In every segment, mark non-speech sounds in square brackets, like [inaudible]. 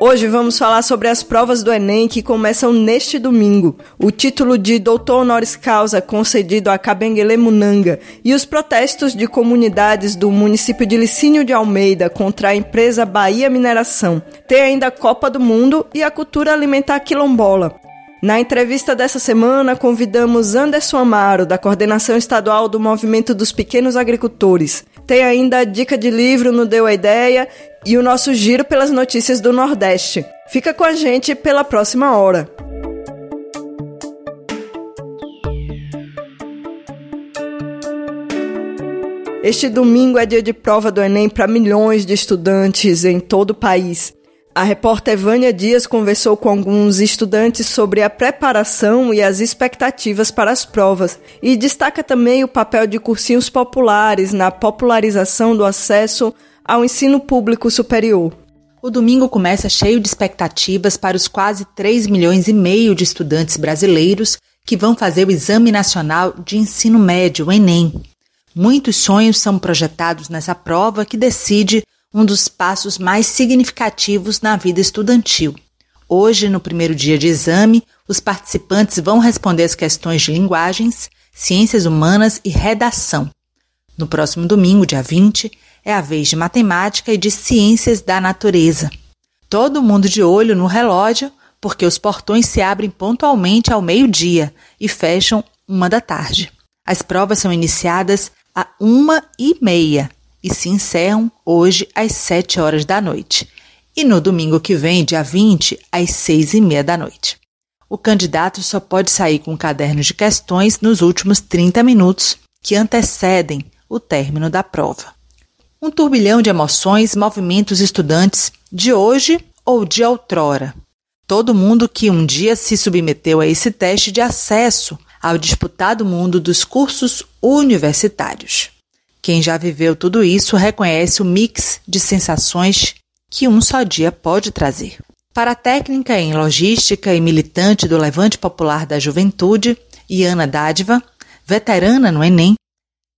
Hoje vamos falar sobre as provas do Enem que começam neste domingo. O título de doutor honoris causa concedido a Cabenguele Munanga e os protestos de comunidades do município de Licínio de Almeida contra a empresa Bahia Mineração. Tem ainda a Copa do Mundo e a cultura alimentar quilombola. Na entrevista dessa semana, convidamos Anderson Amaro, da Coordenação Estadual do Movimento dos Pequenos Agricultores. Tem ainda a dica de livro no Deu a Ideia e o nosso giro pelas notícias do Nordeste. Fica com a gente pela próxima hora. Este domingo é dia de prova do Enem para milhões de estudantes em todo o país. A repórter Vânia Dias conversou com alguns estudantes sobre a preparação e as expectativas para as provas e destaca também o papel de cursinhos populares na popularização do acesso ao ensino público superior. O domingo começa cheio de expectativas para os quase 3 milhões e meio de estudantes brasileiros que vão fazer o Exame Nacional de Ensino Médio, o Enem. Muitos sonhos são projetados nessa prova que decide um dos passos mais significativos na vida estudantil. Hoje, no primeiro dia de exame, os participantes vão responder as questões de linguagens, ciências humanas e redação. No próximo domingo, dia 20, é a vez de matemática e de ciências da natureza. Todo mundo de olho no relógio, porque os portões se abrem pontualmente ao meio-dia e fecham uma da tarde. As provas são iniciadas a uma e meia e se encerram hoje às sete horas da noite. E no domingo que vem, dia 20, às seis e meia da noite. O candidato só pode sair com cadernos de questões nos últimos 30 minutos que antecedem o término da prova. Um turbilhão de emoções movimenta os estudantes de hoje ou de outrora. Todo mundo que um dia se submeteu a esse teste de acesso ao disputado mundo dos cursos universitários. Quem já viveu tudo isso reconhece o mix de sensações que um só dia pode trazer. Para a técnica em logística e militante do Levante Popular da Juventude, Iana Dádiva, veterana no Enem,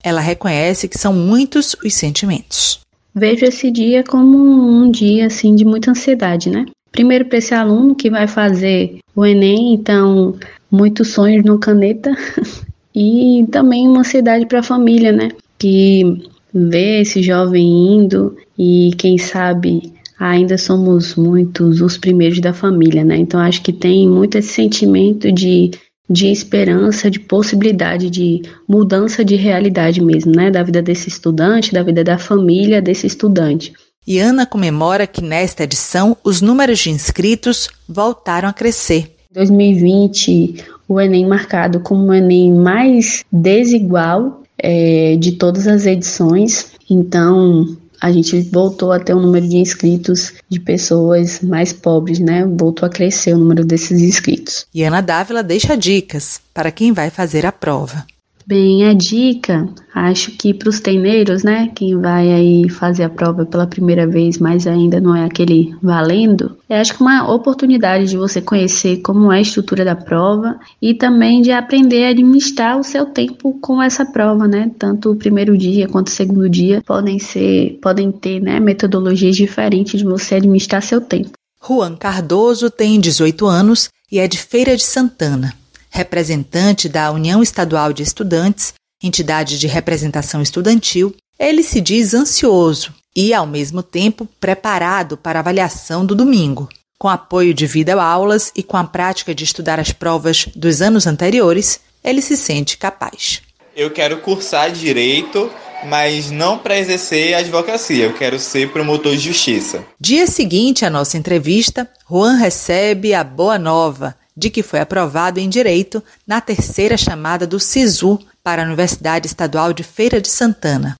ela reconhece que são muitos os sentimentos. Vejo esse dia como um dia assim de muita ansiedade, né? Primeiro para esse aluno que vai fazer o Enem, então muitos sonhos no caneta [laughs] e também uma ansiedade para a família, né? Que vê esse jovem indo e quem sabe ainda somos muitos os primeiros da família, né? Então acho que tem muito esse sentimento de de esperança, de possibilidade de mudança de realidade mesmo, né, da vida desse estudante, da vida da família desse estudante. E Ana comemora que nesta edição os números de inscritos voltaram a crescer. 2020, o Enem marcado como o Enem mais desigual é, de todas as edições. Então, a gente voltou a ter um número de inscritos de pessoas mais pobres, né? Voltou a crescer o número desses inscritos. E Ana Dávila deixa dicas para quem vai fazer a prova. Bem, a dica, acho que para os teineiros, né, quem vai aí fazer a prova pela primeira vez, mas ainda não é aquele valendo, é acho que uma oportunidade de você conhecer como é a estrutura da prova e também de aprender a administrar o seu tempo com essa prova, né? Tanto o primeiro dia quanto o segundo dia podem ser, podem ter, né, metodologias diferentes de você administrar seu tempo. Juan Cardoso tem 18 anos e é de Feira de Santana representante da União Estadual de Estudantes, entidade de representação estudantil, ele se diz ansioso e, ao mesmo tempo, preparado para a avaliação do domingo. Com apoio de vida-aulas e com a prática de estudar as provas dos anos anteriores, ele se sente capaz. Eu quero cursar direito, mas não para exercer advocacia. Eu quero ser promotor de justiça. Dia seguinte à nossa entrevista, Juan recebe a boa nova de que foi aprovado em direito na terceira chamada do SISU para a Universidade Estadual de Feira de Santana.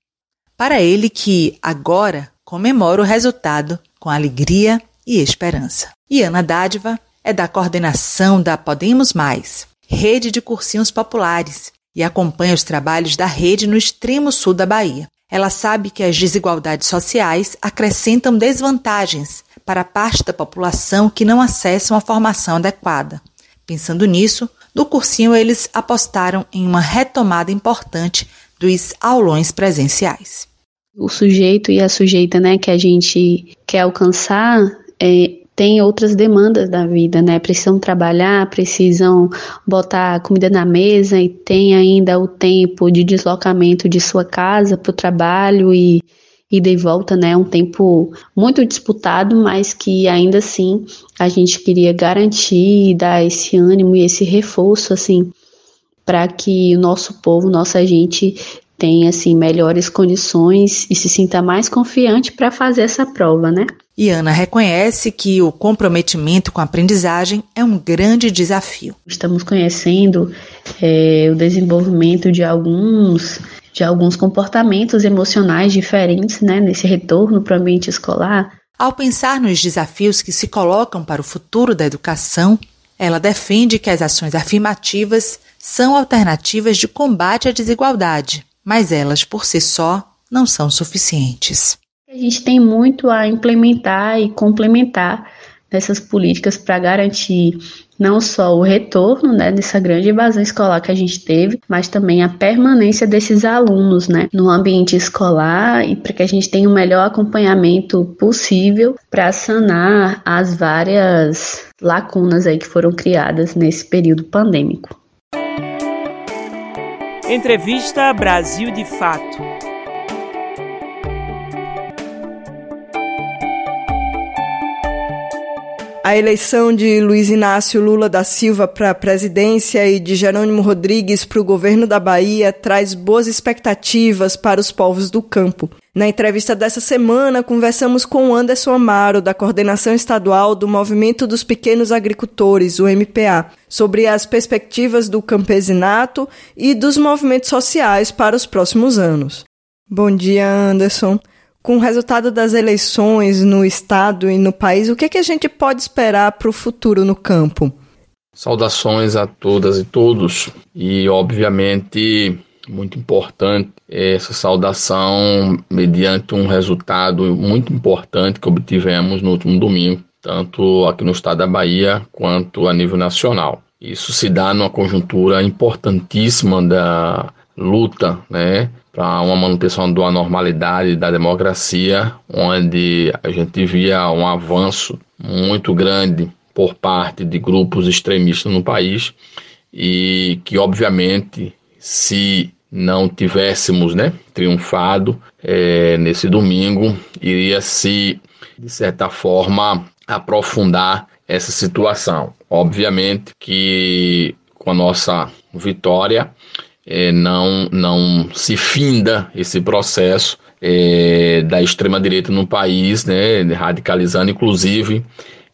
Para ele que agora comemora o resultado com alegria e esperança. E Ana Dádiva é da coordenação da Podemos Mais, rede de cursinhos populares, e acompanha os trabalhos da rede no extremo sul da Bahia. Ela sabe que as desigualdades sociais acrescentam desvantagens para parte da população que não acessam a formação adequada. Pensando nisso, no cursinho eles apostaram em uma retomada importante dos aulões presenciais. O sujeito e a sujeita, né, que a gente quer alcançar, é, tem outras demandas da vida, né? Precisam trabalhar, precisam botar comida na mesa e tem ainda o tempo de deslocamento de sua casa para o trabalho e ida e volta, né? Um tempo muito disputado, mas que ainda assim a gente queria garantir, dar esse ânimo e esse reforço, assim, para que o nosso povo, nossa gente tenha assim melhores condições e se sinta mais confiante para fazer essa prova, né? E Ana reconhece que o comprometimento com a aprendizagem é um grande desafio. Estamos conhecendo é, o desenvolvimento de alguns de alguns comportamentos emocionais diferentes, né, nesse retorno para o ambiente escolar. Ao pensar nos desafios que se colocam para o futuro da educação, ela defende que as ações afirmativas são alternativas de combate à desigualdade, mas elas por si só não são suficientes. A gente tem muito a implementar e complementar nessas políticas para garantir não só o retorno né, dessa grande evasão escolar que a gente teve, mas também a permanência desses alunos né, no ambiente escolar e para que a gente tenha o melhor acompanhamento possível para sanar as várias lacunas aí que foram criadas nesse período pandêmico. Entrevista Brasil de Fato. A eleição de Luiz Inácio Lula da Silva para a presidência e de Jerônimo Rodrigues para o governo da Bahia traz boas expectativas para os povos do campo. Na entrevista dessa semana, conversamos com Anderson Amaro, da Coordenação Estadual do Movimento dos Pequenos Agricultores, o MPA, sobre as perspectivas do campesinato e dos movimentos sociais para os próximos anos. Bom dia, Anderson. Com o resultado das eleições no estado e no país, o que, é que a gente pode esperar para o futuro no campo? Saudações a todas e todos, e obviamente muito importante essa saudação mediante um resultado muito importante que obtivemos no último domingo, tanto aqui no estado da Bahia quanto a nível nacional. Isso se dá numa conjuntura importantíssima da luta né, para uma manutenção da normalidade da democracia, onde a gente via um avanço muito grande por parte de grupos extremistas no país e que, obviamente, se não tivéssemos né, triunfado é, nesse domingo, iria se, de certa forma, aprofundar essa situação. Obviamente que com a nossa vitória, é, não, não se finda esse processo é, da extrema-direita no país, né, radicalizando, inclusive,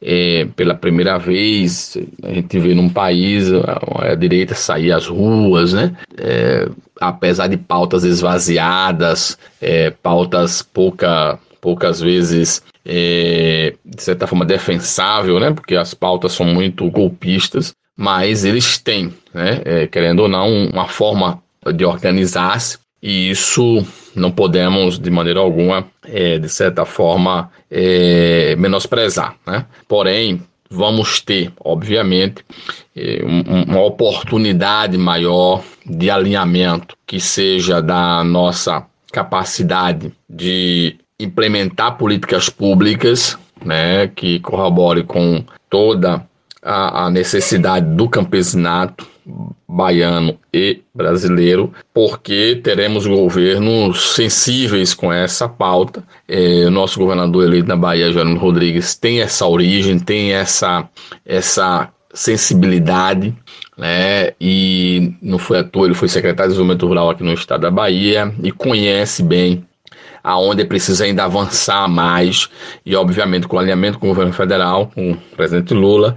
é, pela primeira vez, a gente vê num país a, a direita sair às ruas, né, é, apesar de pautas esvaziadas, é, pautas pouca, poucas vezes é, de certa forma defensável, né? Porque as pautas são muito golpistas, mas eles têm, né, é, querendo ou não, uma forma de organizar-se e isso não podemos de maneira alguma, é, de certa forma, é, menosprezar. Né? Porém, vamos ter, obviamente, é, uma oportunidade maior de alinhamento que seja da nossa capacidade de implementar políticas públicas né, que corrobore com toda a, a necessidade do campesinato baiano e brasileiro, porque teremos governos sensíveis com essa pauta. É, o nosso governador eleito na Bahia, Jerônimo Rodrigues, tem essa origem, tem essa, essa sensibilidade né? E não foi à toa, ele foi secretário de Desenvolvimento Rural aqui no estado da Bahia e conhece bem aonde precisa ainda avançar mais e, obviamente, com o alinhamento com o governo federal, com o presidente Lula,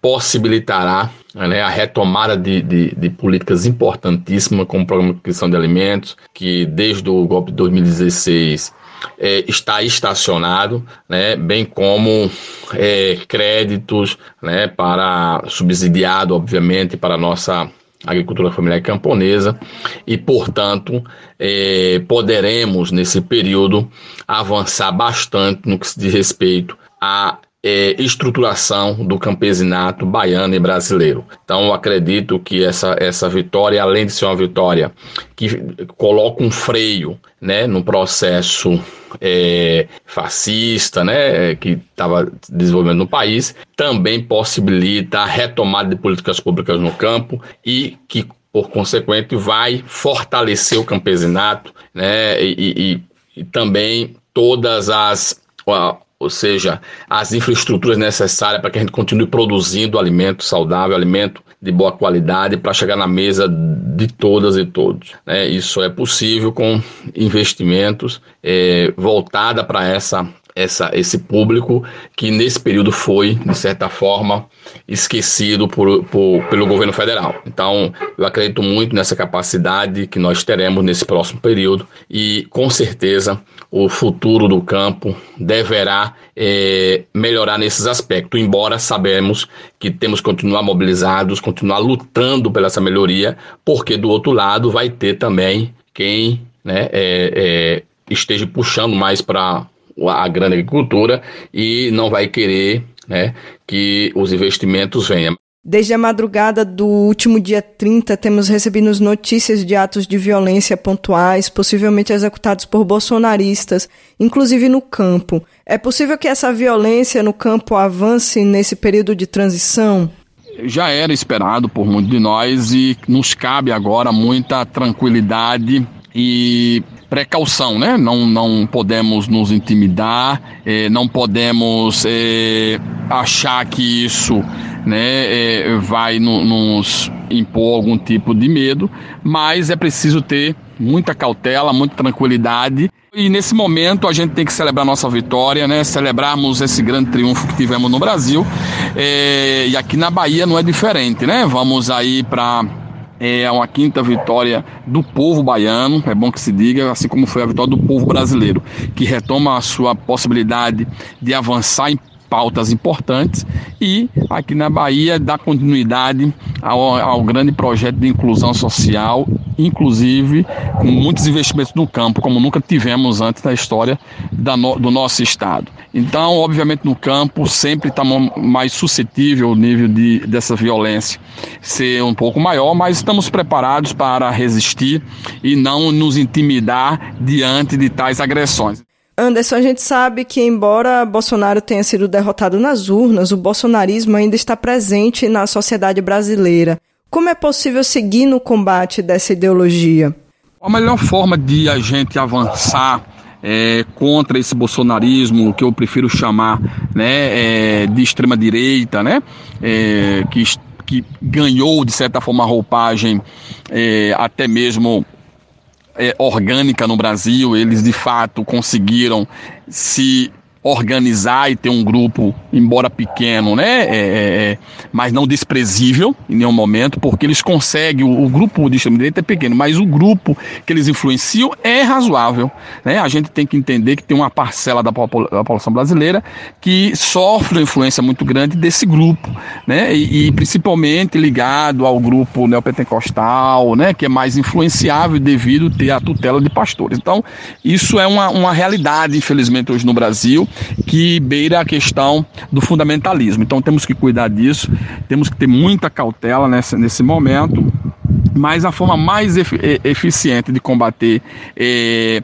possibilitará né, a retomada de, de, de, políticas importantíssimas, como o programa de aquisição de alimentos, que desde o golpe de 2016 é, está estacionado, né, bem como é, créditos né, para subsidiado, obviamente, para a nossa agricultura familiar camponesa. E, portanto, é, poderemos nesse período avançar bastante no que se diz respeito à é, estruturação do campesinato baiano e brasileiro. Então, acredito que essa, essa vitória, além de ser uma vitória que coloca um freio né, no processo é, fascista né, que estava desenvolvendo no país, também possibilita a retomada de políticas públicas no campo e que, por consequente, vai fortalecer o campesinato né, e, e, e também todas as ou seja, as infraestruturas necessárias para que a gente continue produzindo alimento saudável, alimento de boa qualidade para chegar na mesa de todas e todos. Né? Isso é possível com investimentos é, voltada para essa essa, esse público que nesse período foi, de certa forma, esquecido por, por, pelo governo federal. Então, eu acredito muito nessa capacidade que nós teremos nesse próximo período e, com certeza, o futuro do campo deverá é, melhorar nesses aspectos, embora sabemos que temos que continuar mobilizados, continuar lutando pela essa melhoria, porque do outro lado vai ter também quem né, é, é, esteja puxando mais para a grande agricultura e não vai querer né, que os investimentos venham. Desde a madrugada do último dia 30, temos recebido notícias de atos de violência pontuais, possivelmente executados por bolsonaristas, inclusive no campo. É possível que essa violência no campo avance nesse período de transição? Já era esperado por muitos de nós e nos cabe agora muita tranquilidade e precaução, né? Não, não podemos nos intimidar, eh, não podemos eh, achar que isso né, eh, vai no, nos impor algum tipo de medo, mas é preciso ter muita cautela, muita tranquilidade. E nesse momento a gente tem que celebrar nossa vitória, né? Celebrarmos esse grande triunfo que tivemos no Brasil. E aqui na Bahia não é diferente, né? Vamos aí para é uma quinta vitória do povo baiano, é bom que se diga, assim como foi a vitória do povo brasileiro, que retoma a sua possibilidade de avançar em pautas importantes e aqui na Bahia dá continuidade ao, ao grande projeto de inclusão social, inclusive com muitos investimentos no campo, como nunca tivemos antes na história no, do nosso estado. Então, obviamente, no campo sempre está mais suscetível o nível de, dessa violência ser um pouco maior, mas estamos preparados para resistir e não nos intimidar diante de tais agressões. Anderson, a gente sabe que, embora Bolsonaro tenha sido derrotado nas urnas, o bolsonarismo ainda está presente na sociedade brasileira. Como é possível seguir no combate dessa ideologia? A melhor forma de a gente avançar é, contra esse bolsonarismo, que eu prefiro chamar né, é, de extrema-direita, né, é, que, que ganhou, de certa forma, a roupagem é, até mesmo é, orgânica no Brasil, eles de fato conseguiram se organizar e ter um grupo, embora pequeno, né, é, é, é, mas não desprezível em nenhum momento, porque eles conseguem, o, o grupo de extrema-direita é pequeno, mas o grupo que eles influenciam é razoável. Né? A gente tem que entender que tem uma parcela da, da população brasileira que sofre uma influência muito grande desse grupo, né? e, e principalmente ligado ao grupo neopentecostal, né, que é mais influenciável devido ter a tutela de pastores. Então, isso é uma, uma realidade, infelizmente, hoje no Brasil, que beira a questão do fundamentalismo. Então temos que cuidar disso, temos que ter muita cautela nesse, nesse momento, mas a forma mais eficiente de combater é,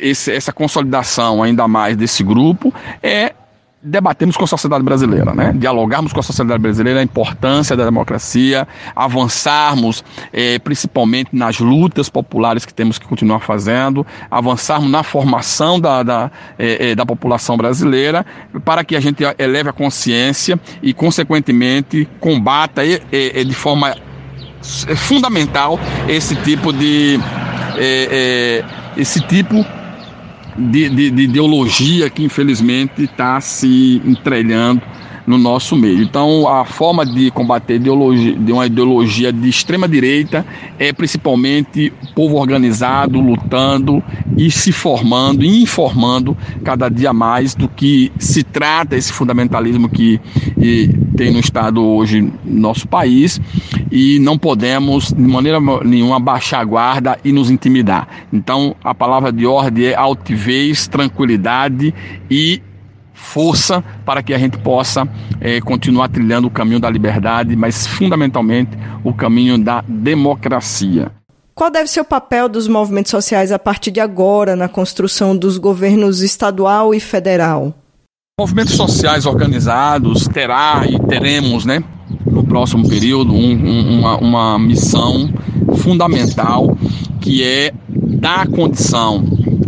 esse, essa consolidação ainda mais desse grupo é debatermos com a sociedade brasileira, né? dialogarmos com a sociedade brasileira a importância da democracia, avançarmos eh, principalmente nas lutas populares que temos que continuar fazendo, avançarmos na formação da, da, eh, eh da população brasileira para que a gente eleve a consciência e, consequentemente, combata de forma fundamental esse tipo de esse tipo de, de, de ideologia que infelizmente está se entrelhando no nosso meio. Então, a forma de combater ideologia, de uma ideologia de extrema direita é principalmente o povo organizado, lutando e se formando e informando cada dia mais do que se trata esse fundamentalismo que tem no Estado hoje no nosso país e não podemos de maneira nenhuma baixar a guarda e nos intimidar. Então, a palavra de ordem é altivez, tranquilidade e força para que a gente possa é, continuar trilhando o caminho da liberdade, mas fundamentalmente o caminho da democracia. Qual deve ser o papel dos movimentos sociais a partir de agora na construção dos governos estadual e federal? Movimentos sociais organizados terá e teremos, né, no próximo período, um, um, uma, uma missão fundamental que é dar condição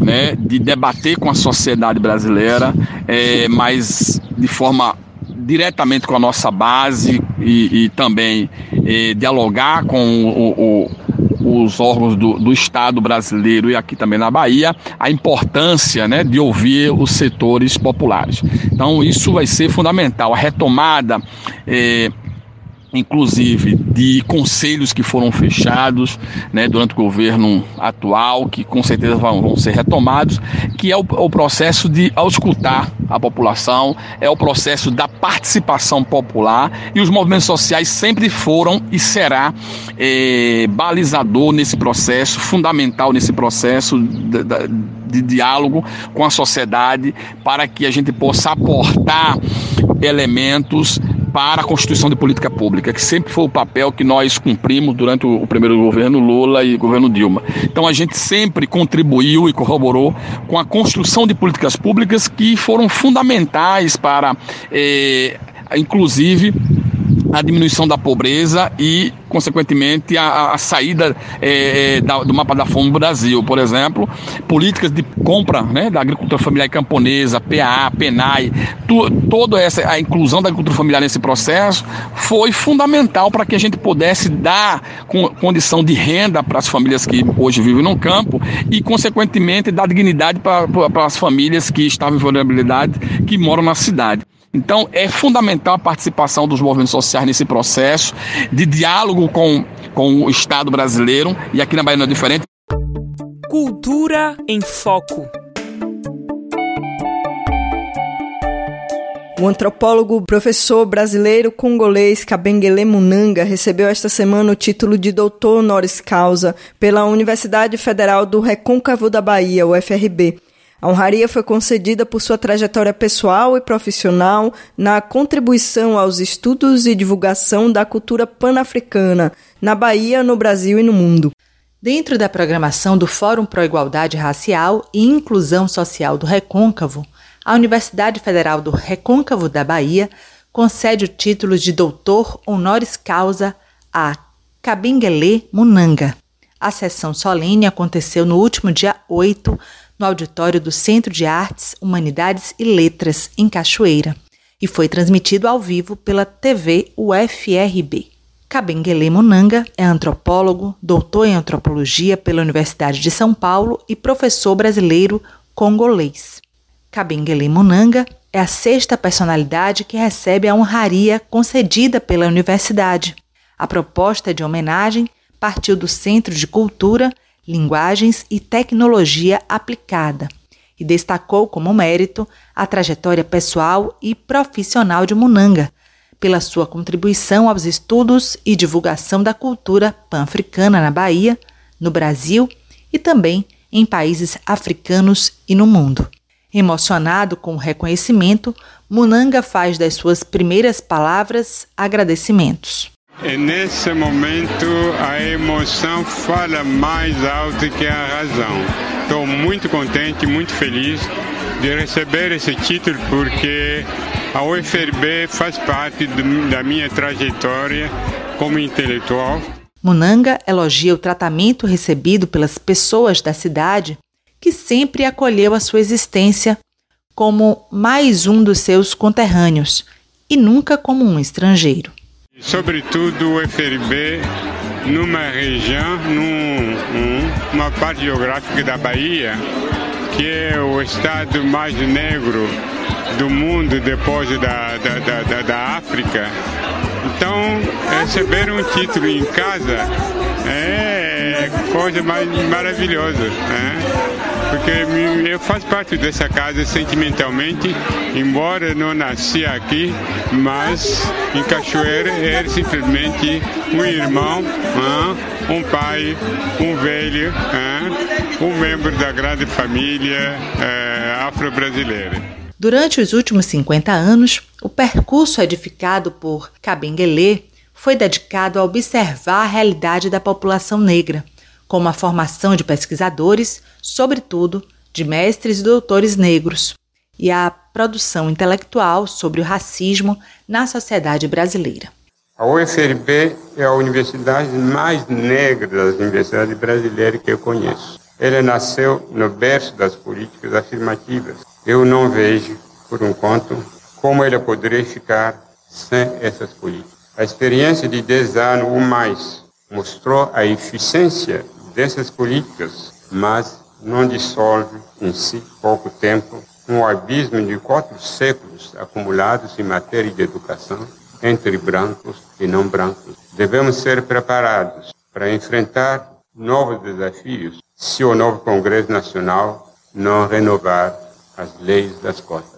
né, de debater com a sociedade brasileira, é, mas de forma diretamente com a nossa base e, e também é, dialogar com o, o, os órgãos do, do, Estado brasileiro e aqui também na Bahia, a importância né, de ouvir os setores populares. Então, isso vai ser fundamental. A retomada. É, inclusive de conselhos que foram fechados né, durante o governo atual, que com certeza vão, vão ser retomados, que é o, o, processo de auscultar a população, é o processo da participação popular e os movimentos sociais sempre foram e será é, balizador nesse processo, fundamental nesse processo de, de, de diálogo com a sociedade para que a gente possa aportar elementos para a constituição de política pública, que sempre foi o papel que nós cumprimos durante o primeiro governo Lula e o governo Dilma. Então a gente sempre contribuiu e corroborou com a construção de políticas públicas que foram fundamentais para, eh, inclusive, a diminuição da pobreza e, consequentemente, a, a saída é, da, do mapa da fome no Brasil. Por exemplo, políticas de compra né, da agricultura familiar camponesa, PA, PENAI, tu, toda essa a inclusão da agricultura familiar nesse processo foi fundamental para que a gente pudesse dar condição de renda para as famílias que hoje vivem no campo e, consequentemente, dar dignidade para as famílias que estavam em vulnerabilidade, que moram na cidade. Então, é fundamental a participação dos movimentos sociais nesse processo de diálogo com, com o Estado brasileiro, e aqui na Bahia não é diferente. Cultura em Foco. O antropólogo professor brasileiro congolês Kabengele Munanga recebeu esta semana o título de doutor honoris causa pela Universidade Federal do Recôncavo da Bahia, UFRB. A honraria foi concedida por sua trajetória pessoal e profissional na contribuição aos estudos e divulgação da cultura pan-africana na Bahia, no Brasil e no mundo. Dentro da programação do Fórum Pro Igualdade Racial e Inclusão Social do Recôncavo, a Universidade Federal do Recôncavo da Bahia concede o título de doutor honoris causa a Kabengele Munanga. A sessão solene aconteceu no último dia 8 no auditório do Centro de Artes, Humanidades e Letras, em Cachoeira, e foi transmitido ao vivo pela TV UFRB. Kabengele Munanga é antropólogo, doutor em antropologia pela Universidade de São Paulo e professor brasileiro congolês. Kabengele Munanga é a sexta personalidade que recebe a honraria concedida pela universidade. A proposta de homenagem partiu do Centro de Cultura linguagens e tecnologia aplicada, e destacou como mérito a trajetória pessoal e profissional de Munanga, pela sua contribuição aos estudos e divulgação da cultura pan-africana na Bahia, no Brasil e também em países africanos e no mundo. Emocionado com o reconhecimento, Munanga faz das suas primeiras palavras agradecimentos. E nesse momento a emoção fala mais alto que a razão. Estou muito contente, muito feliz de receber esse título porque a UFRB faz parte da minha trajetória como intelectual. Munanga elogia o tratamento recebido pelas pessoas da cidade, que sempre acolheu a sua existência como mais um dos seus conterrâneos e nunca como um estrangeiro. Sobretudo o FRB numa região, numa parte geográfica da Bahia, que é o estado mais negro do mundo depois da, da, da, da África. Então, receber um título em casa é coisa mais maravilhosa. Né? Porque eu faço parte dessa casa sentimentalmente, embora não nasci aqui, mas em Cachoeira era simplesmente um irmão, um pai, um velho, um membro da grande família eh, afro-brasileira. Durante os últimos 50 anos, o percurso edificado por Kabengele foi dedicado a observar a realidade da população negra, com a formação de pesquisadores, sobretudo de mestres e doutores negros, e a produção intelectual sobre o racismo na sociedade brasileira. A UFRB é a universidade mais negra das universidades brasileiras que eu conheço. Ela nasceu no berço das políticas afirmativas, eu não vejo, por enquanto, como ele poderia ficar sem essas políticas. A experiência de 10 anos ou mais mostrou a eficiência dessas políticas, mas não dissolve em si pouco tempo um abismo de quatro séculos acumulados em matéria de educação entre brancos e não brancos. Devemos ser preparados para enfrentar novos desafios se o novo Congresso Nacional não renovar as leis das cotas.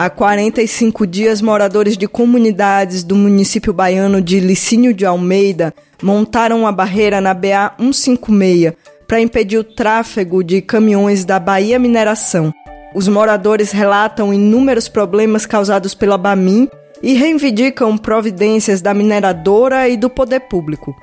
Há 45 dias, moradores de comunidades do município baiano de Licínio de Almeida montaram uma barreira na BA 156 para impedir o tráfego de caminhões da Bahia Mineração. Os moradores relatam inúmeros problemas causados pela Bamin e reivindicam providências da mineradora e do poder público.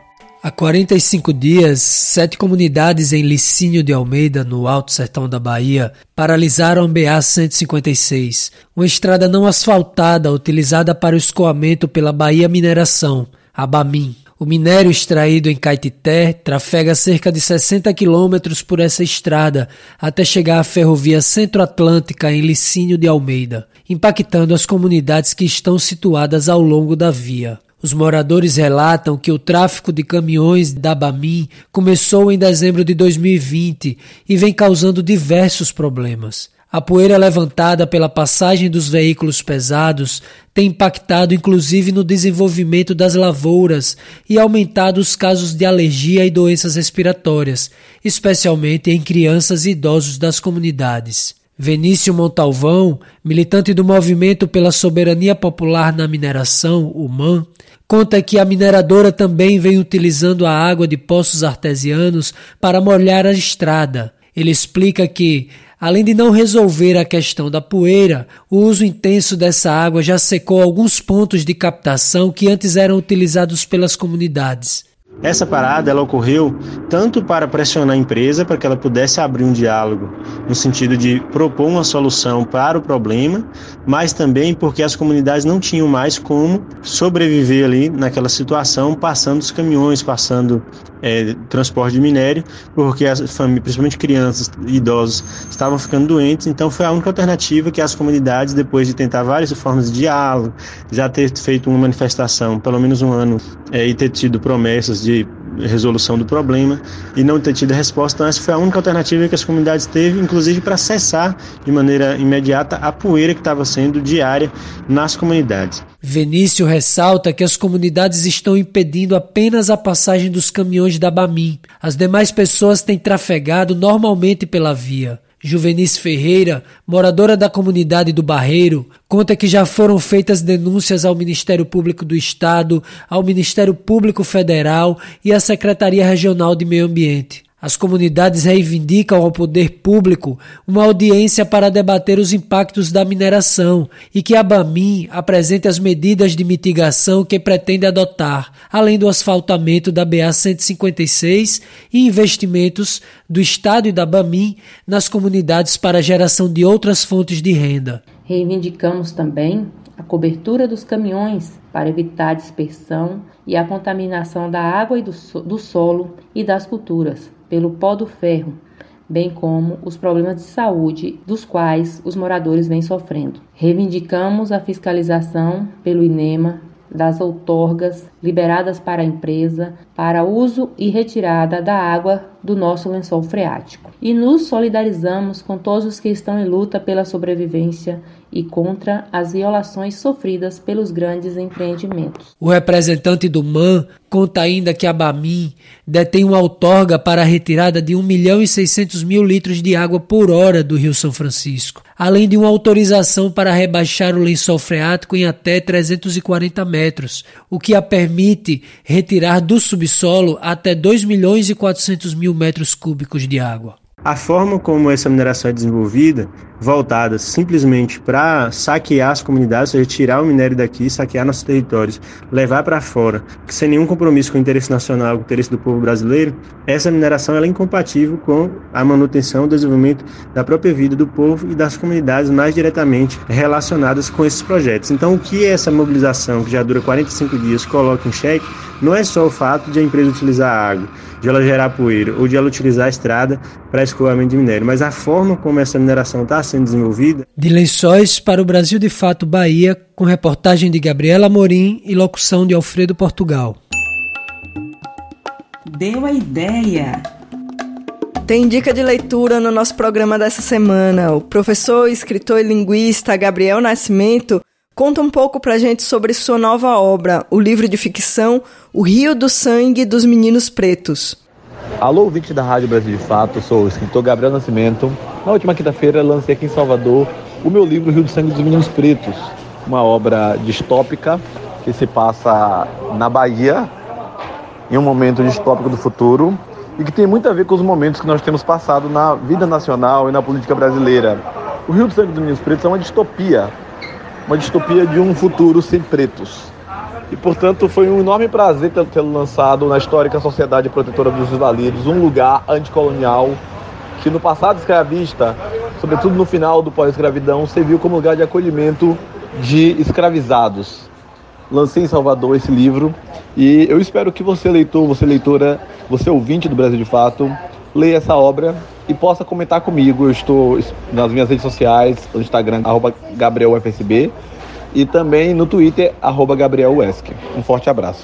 Há 45 dias, sete comunidades em Licínio de Almeida, no Alto Sertão da Bahia, paralisaram a BA-156, uma estrada não asfaltada utilizada para o escoamento pela Bahia Mineração, a BAMIN. O minério extraído em Caetité trafega cerca de 60 quilômetros por essa estrada até chegar à ferrovia Centro-Atlântica em Licínio de Almeida, impactando as comunidades que estão situadas ao longo da via. Os moradores relatam que o tráfico de caminhões da Bamin começou em dezembro de 2020 e vem causando diversos problemas. A poeira levantada pela passagem dos veículos pesados tem impactado inclusive no desenvolvimento das lavouras e aumentado os casos de alergia e doenças respiratórias, especialmente em crianças e idosos das comunidades. Venício Montalvão, militante do Movimento pela Soberania Popular na Mineração, o MAN, conta que a mineradora também vem utilizando a água de poços artesianos para molhar a estrada. Ele explica que, além de não resolver a questão da poeira, o uso intenso dessa água já secou alguns pontos de captação que antes eram utilizados pelas comunidades. Essa parada ela ocorreu tanto para pressionar a empresa para que ela pudesse abrir um diálogo no sentido de propor uma solução para o problema, mas também porque as comunidades não tinham mais como sobreviver ali naquela situação, passando os caminhões, passando é, transporte de minério, porque as famílias, principalmente crianças e idosos, estavam ficando doentes. Então foi a única alternativa que as comunidades, depois de tentar várias formas de diálogo, já ter feito uma manifestação, pelo menos um ano, é, e ter tido promessas de resolução do problema e não ter tido resposta. Então, essa foi a única alternativa que as comunidades teve, inclusive para cessar de maneira imediata a poeira que estava sendo diária nas comunidades. Venício ressalta que as comunidades estão impedindo apenas a passagem dos caminhões da Bamin. As demais pessoas têm trafegado normalmente pela via. Juvenice Ferreira, moradora da comunidade do Barreiro, conta que já foram feitas denúncias ao Ministério Público do Estado, ao Ministério Público Federal e à Secretaria Regional de Meio Ambiente. As comunidades reivindicam ao poder público uma audiência para debater os impactos da mineração e que a Bamin apresente as medidas de mitigação que pretende adotar, além do asfaltamento da BA 156 e investimentos do Estado e da Bamin nas comunidades para a geração de outras fontes de renda. Reivindicamos também a cobertura dos caminhões para evitar a dispersão e a contaminação da água e do, do solo e das culturas pelo pó do ferro, bem como os problemas de saúde dos quais os moradores vêm sofrendo. Reivindicamos a fiscalização pelo INEMA das outorgas liberadas para a empresa para uso e retirada da água do nosso lençol freático. E nos solidarizamos com todos os que estão em luta pela sobrevivência e contra as violações sofridas pelos grandes empreendimentos. O representante do MAN conta ainda que a Bamin detém uma outorga para a retirada de 1 milhão e 600 mil litros de água por hora do Rio São Francisco, além de uma autorização para rebaixar o lençol freático em até 340 metros, o que a permite retirar do subsolo até 2 milhões e 400 mil metros cúbicos de água. A forma como essa mineração é desenvolvida, voltada simplesmente para saquear as comunidades, ou seja, tirar o minério daqui, saquear nossos territórios, levar para fora, sem nenhum compromisso com o interesse nacional, com o interesse do povo brasileiro, essa mineração é incompatível com a manutenção e desenvolvimento da própria vida do povo e das comunidades mais diretamente relacionadas com esses projetos. Então, o que essa mobilização, que já dura 45 dias, coloca em xeque, não é só o fato de a empresa utilizar a água, de ela gerar poeira ou de ela utilizar a estrada para escoamento de minério, mas a forma como essa mineração está sendo desenvolvida. De Lençóis para o Brasil de Fato Bahia, com reportagem de Gabriela Morim e locução de Alfredo Portugal. Deu a ideia. Tem dica de leitura no nosso programa dessa semana. O professor, escritor e linguista Gabriel Nascimento conta um pouco pra gente sobre sua nova obra, o livro de ficção O Rio do Sangue dos Meninos Pretos. Alô, ouvinte da Rádio Brasil de Fato, sou o escritor Gabriel Nascimento. Na última quinta-feira lancei aqui em Salvador o meu livro Rio do Sangue dos Meninos Pretos, uma obra distópica que se passa na Bahia, em um momento distópico do futuro, e que tem muito a ver com os momentos que nós temos passado na vida nacional e na política brasileira. O Rio do Sangue dos Meninos Pretos é uma distopia uma distopia de um futuro sem pretos. E, portanto, foi um enorme prazer tê-lo lançado na histórica Sociedade Protetora dos Invalidos, um lugar anticolonial que no passado escravista, sobretudo no final do pós-escravidão, serviu como lugar de acolhimento de escravizados. Lancei em Salvador esse livro e eu espero que você, leitor, você leitora, você ouvinte do Brasil de Fato, leia essa obra e possa comentar comigo. Eu estou nas minhas redes sociais, no Instagram, GabrielFSB, e também no Twitter, arroba GabrielWesk. Um forte abraço.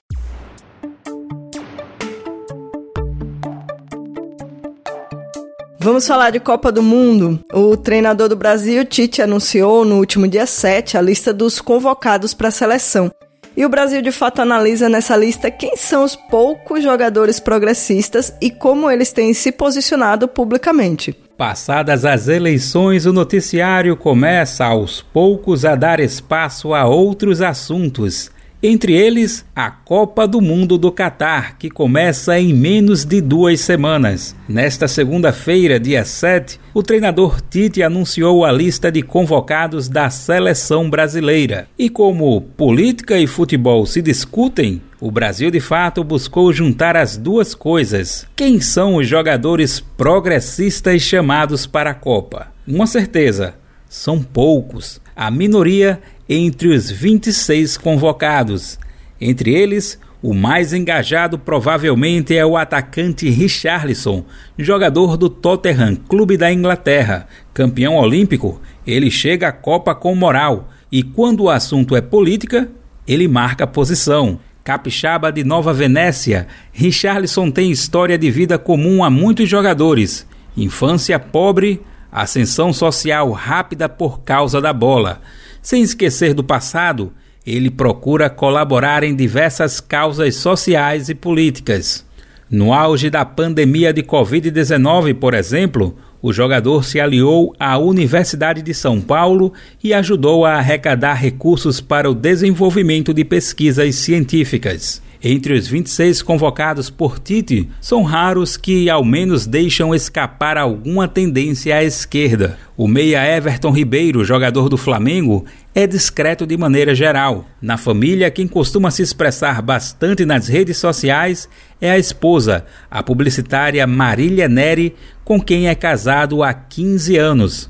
Vamos falar de Copa do Mundo. O treinador do Brasil, Tite, anunciou no último dia 7 a lista dos convocados para a seleção. E o Brasil de fato analisa nessa lista quem são os poucos jogadores progressistas e como eles têm se posicionado publicamente. Passadas as eleições, o noticiário começa aos poucos a dar espaço a outros assuntos entre eles, a Copa do Mundo do Catar, que começa em menos de duas semanas. Nesta segunda-feira, dia 7, o treinador Tite anunciou a lista de convocados da seleção brasileira. E como política e futebol se discutem, o Brasil de fato buscou juntar as duas coisas. Quem são os jogadores progressistas chamados para a Copa? Uma certeza: são poucos. A minoria entre os 26 convocados. Entre eles, o mais engajado provavelmente é o atacante Richarlison, jogador do Tottenham, clube da Inglaterra. Campeão olímpico, ele chega à Copa com moral e quando o assunto é política, ele marca posição. Capixaba de Nova Venécia, Richarlison tem história de vida comum a muitos jogadores. Infância pobre, ascensão social rápida por causa da bola. Sem esquecer do passado, ele procura colaborar em diversas causas sociais e políticas. No auge da pandemia de Covid-19, por exemplo, o jogador se aliou à Universidade de São Paulo e ajudou a arrecadar recursos para o desenvolvimento de pesquisas científicas. Entre os 26 convocados por Tite, são raros que ao menos deixam escapar alguma tendência à esquerda. O meia Everton Ribeiro, jogador do Flamengo, é discreto de maneira geral. Na família, quem costuma se expressar bastante nas redes sociais é a esposa, a publicitária Marília Neri, com quem é casado há 15 anos.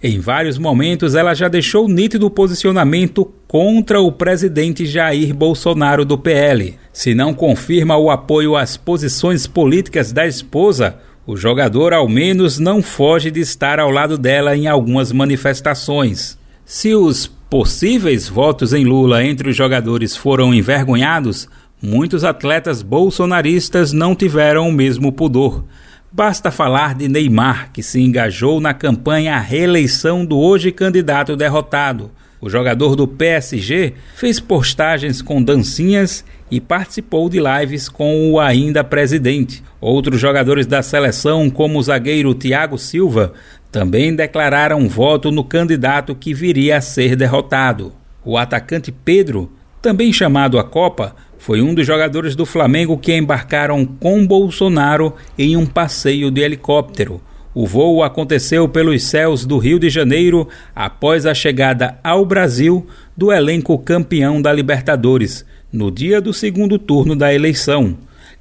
Em vários momentos, ela já deixou nítido posicionamento contra o presidente Jair Bolsonaro do PL. Se não confirma o apoio às posições políticas da esposa, o jogador ao menos não foge de estar ao lado dela em algumas manifestações. Se os possíveis votos em Lula entre os jogadores foram envergonhados, muitos atletas bolsonaristas não tiveram o mesmo pudor. Basta falar de Neymar, que se engajou na campanha à reeleição do hoje candidato derrotado. O jogador do PSG fez postagens com dancinhas e participou de lives com o ainda presidente. Outros jogadores da seleção, como o zagueiro Thiago Silva, também declararam voto no candidato que viria a ser derrotado. O atacante Pedro, também chamado à Copa, foi um dos jogadores do Flamengo que embarcaram com Bolsonaro em um passeio de helicóptero. O voo aconteceu pelos céus do Rio de Janeiro após a chegada ao Brasil do elenco campeão da Libertadores, no dia do segundo turno da eleição.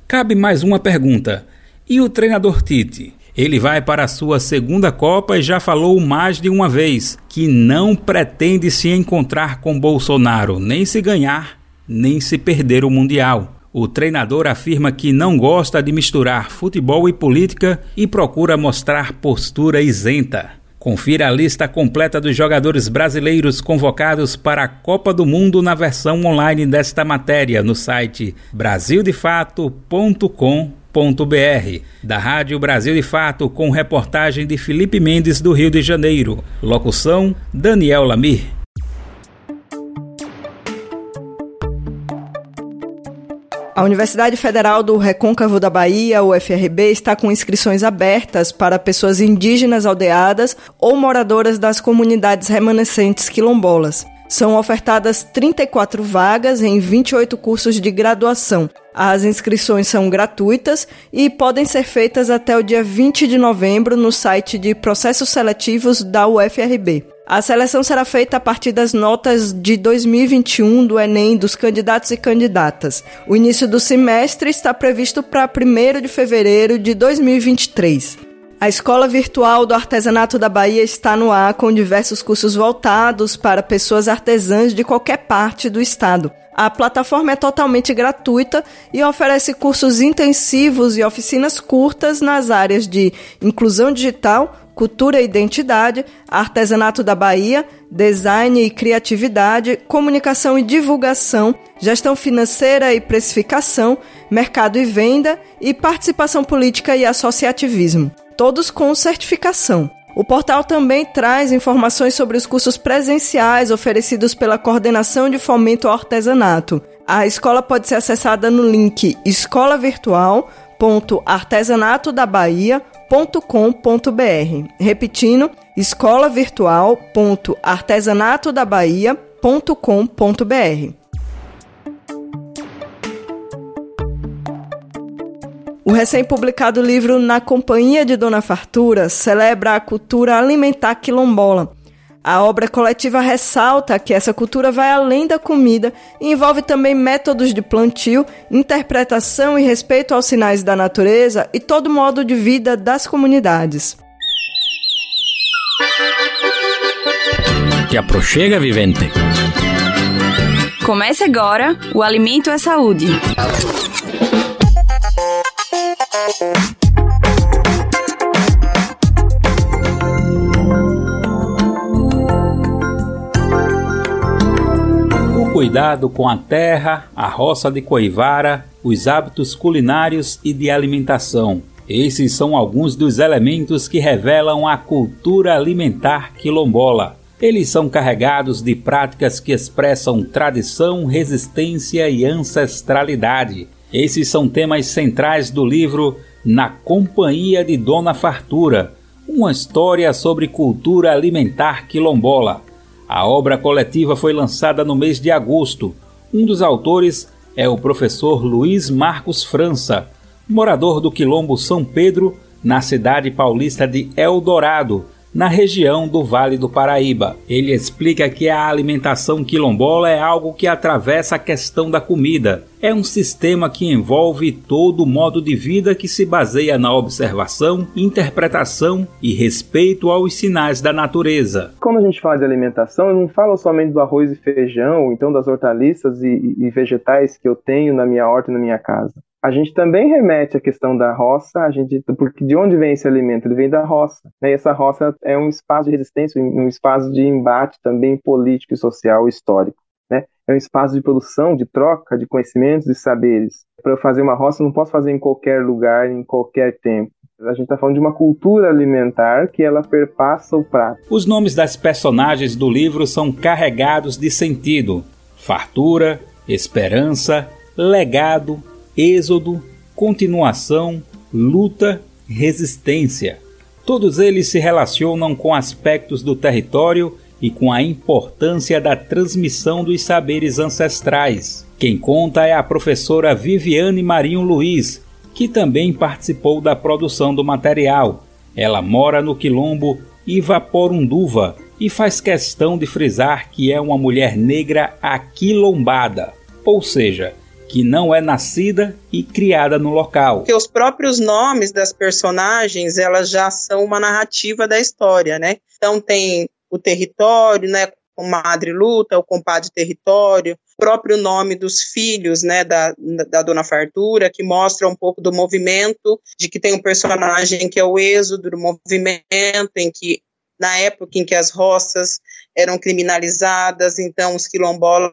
Cabe mais uma pergunta: e o treinador Tite? Ele vai para a sua segunda Copa e já falou mais de uma vez que não pretende se encontrar com Bolsonaro, nem se ganhar, nem se perder o Mundial. O treinador afirma que não gosta de misturar futebol e política e procura mostrar postura isenta. Confira a lista completa dos jogadores brasileiros convocados para a Copa do Mundo na versão online desta matéria no site brasildefato.com.br. Da Rádio Brasil de Fato, com reportagem de Felipe Mendes do Rio de Janeiro. Locução: Daniel Lamir. A Universidade Federal do Recôncavo da Bahia, UFRB, está com inscrições abertas para pessoas indígenas aldeadas ou moradoras das comunidades remanescentes quilombolas. São ofertadas 34 vagas em 28 cursos de graduação. As inscrições são gratuitas e podem ser feitas até o dia 20 de novembro no site de processos seletivos da UFRB. A seleção será feita a partir das notas de 2021 do Enem dos candidatos e candidatas. O início do semestre está previsto para 1 de fevereiro de 2023. A Escola Virtual do Artesanato da Bahia está no ar com diversos cursos voltados para pessoas artesãs de qualquer parte do estado. A plataforma é totalmente gratuita e oferece cursos intensivos e oficinas curtas nas áreas de inclusão digital, cultura e identidade, artesanato da Bahia, design e criatividade, comunicação e divulgação, gestão financeira e precificação, mercado e venda e participação política e associativismo, todos com certificação. O portal também traz informações sobre os cursos presenciais oferecidos pela Coordenação de Fomento ao Artesanato. A escola pode ser acessada no link escolavirtual.artesanatodabahia.com artesanato.com.br. Repetindo, escolavirtual.artesanatodabahia.com.br. O recém-publicado livro Na Companhia de Dona Fartura celebra a cultura alimentar quilombola a obra coletiva ressalta que essa cultura vai além da comida e envolve também métodos de plantio, interpretação e respeito aos sinais da natureza e todo modo de vida das comunidades. Te aproxega, vivente. Comece agora o Alimento é Saúde. Cuidado com a terra, a roça de Coivara, os hábitos culinários e de alimentação. Esses são alguns dos elementos que revelam a cultura alimentar quilombola. Eles são carregados de práticas que expressam tradição, resistência e ancestralidade. Esses são temas centrais do livro Na Companhia de Dona Fartura, uma história sobre cultura alimentar quilombola. A obra coletiva foi lançada no mês de agosto. Um dos autores é o professor Luiz Marcos França, morador do Quilombo São Pedro, na cidade paulista de Eldorado, na região do Vale do Paraíba. Ele explica que a alimentação quilombola é algo que atravessa a questão da comida. É um sistema que envolve todo o modo de vida que se baseia na observação, interpretação e respeito aos sinais da natureza. Quando a gente fala de alimentação, eu não falo somente do arroz e feijão, ou então das hortaliças e, e vegetais que eu tenho na minha horta e na minha casa. A gente também remete à questão da roça, a gente, porque de onde vem esse alimento? Ele vem da roça. Né? E essa roça é um espaço de resistência, um espaço de embate também político, social, histórico. Né? É um espaço de produção, de troca de conhecimentos e saberes. Para eu fazer uma roça, eu não posso fazer em qualquer lugar, em qualquer tempo. A gente está falando de uma cultura alimentar que ela perpassa o prato. Os nomes das personagens do livro são carregados de sentido: fartura, esperança, legado, êxodo, continuação, luta, resistência. Todos eles se relacionam com aspectos do território e com a importância da transmissão dos saberes ancestrais. Quem conta é a professora Viviane Marinho Luiz, que também participou da produção do material. Ela mora no quilombo Ivaporunduva e faz questão de frisar que é uma mulher negra aquilombada, ou seja, que não é nascida e criada no local. Porque os próprios nomes das personagens, elas já são uma narrativa da história, né? Então tem o território, né? O Madre Luta, o Compadre Território, o próprio nome dos filhos, né, da, da Dona Fartura, que mostra um pouco do movimento, de que tem um personagem que é o êxodo do movimento, em que na época em que as roças eram criminalizadas, então os quilombolas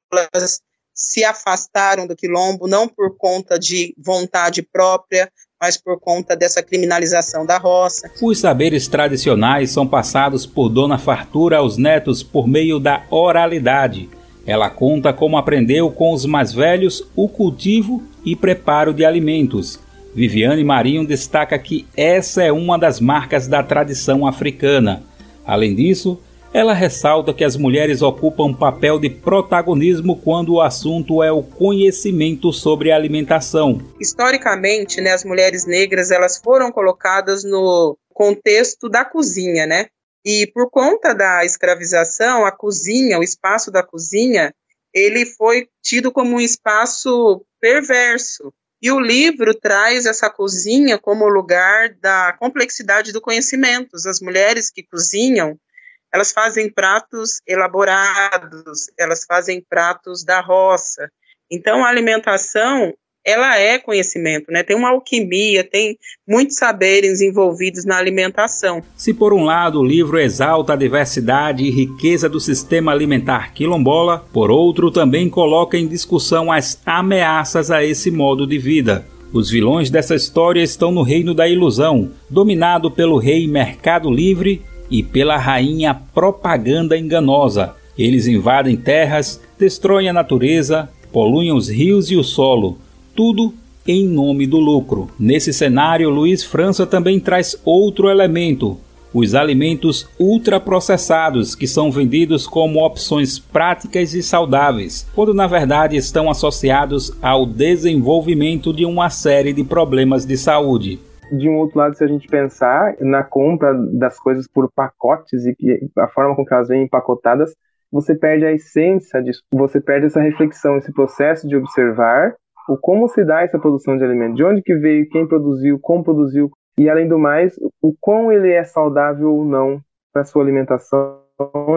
se afastaram do quilombo, não por conta de vontade própria, mas por conta dessa criminalização da roça. Os saberes tradicionais são passados por Dona Fartura aos netos por meio da oralidade. Ela conta como aprendeu com os mais velhos o cultivo e preparo de alimentos. Viviane Marinho destaca que essa é uma das marcas da tradição africana. Além disso, ela ressalta que as mulheres ocupam um papel de protagonismo quando o assunto é o conhecimento sobre alimentação. Historicamente, né, as mulheres negras elas foram colocadas no contexto da cozinha, né? E por conta da escravização, a cozinha, o espaço da cozinha, ele foi tido como um espaço perverso. E o livro traz essa cozinha como lugar da complexidade do conhecimento. As mulheres que cozinham, elas fazem pratos elaborados, elas fazem pratos da roça. Então, a alimentação, ela é conhecimento, né? Tem uma alquimia, tem muitos saberes envolvidos na alimentação. Se por um lado o livro exalta a diversidade e riqueza do sistema alimentar quilombola, por outro também coloca em discussão as ameaças a esse modo de vida. Os vilões dessa história estão no reino da ilusão, dominado pelo rei Mercado Livre e pela rainha propaganda enganosa. Eles invadem terras, destroem a natureza, poluem os rios e o solo, tudo em nome do lucro. Nesse cenário, Luiz França também traz outro elemento: os alimentos ultraprocessados, que são vendidos como opções práticas e saudáveis, quando na verdade estão associados ao desenvolvimento de uma série de problemas de saúde de um outro lado, se a gente pensar na compra das coisas por pacotes e a forma com que elas vêm empacotadas, você perde a essência disso, você perde essa reflexão, esse processo de observar o como se dá essa produção de alimentos, de onde que veio, quem produziu, como produziu, e além do mais, o quão ele é saudável ou não para sua alimentação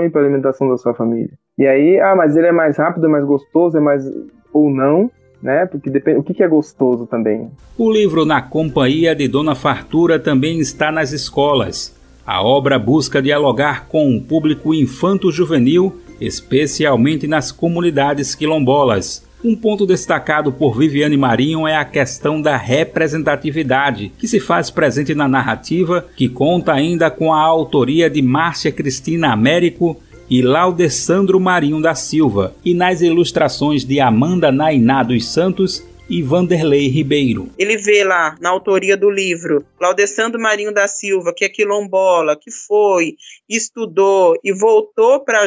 e para a alimentação da sua família. E aí, ah, mas ele é mais rápido, é mais gostoso, é mais ou não, né? Porque depende, o que é gostoso também. O livro Na Companhia de Dona Fartura também está nas escolas. A obra busca dialogar com o público infanto-juvenil, especialmente nas comunidades quilombolas. Um ponto destacado por Viviane Marinho é a questão da representatividade, que se faz presente na narrativa, que conta ainda com a autoria de Márcia Cristina Américo e Laudessandro Marinho da Silva, e nas ilustrações de Amanda Nainá dos Santos e Vanderlei Ribeiro. Ele vê lá na autoria do livro Laudessandro Marinho da Silva, que é quilombola, que foi, estudou e voltou para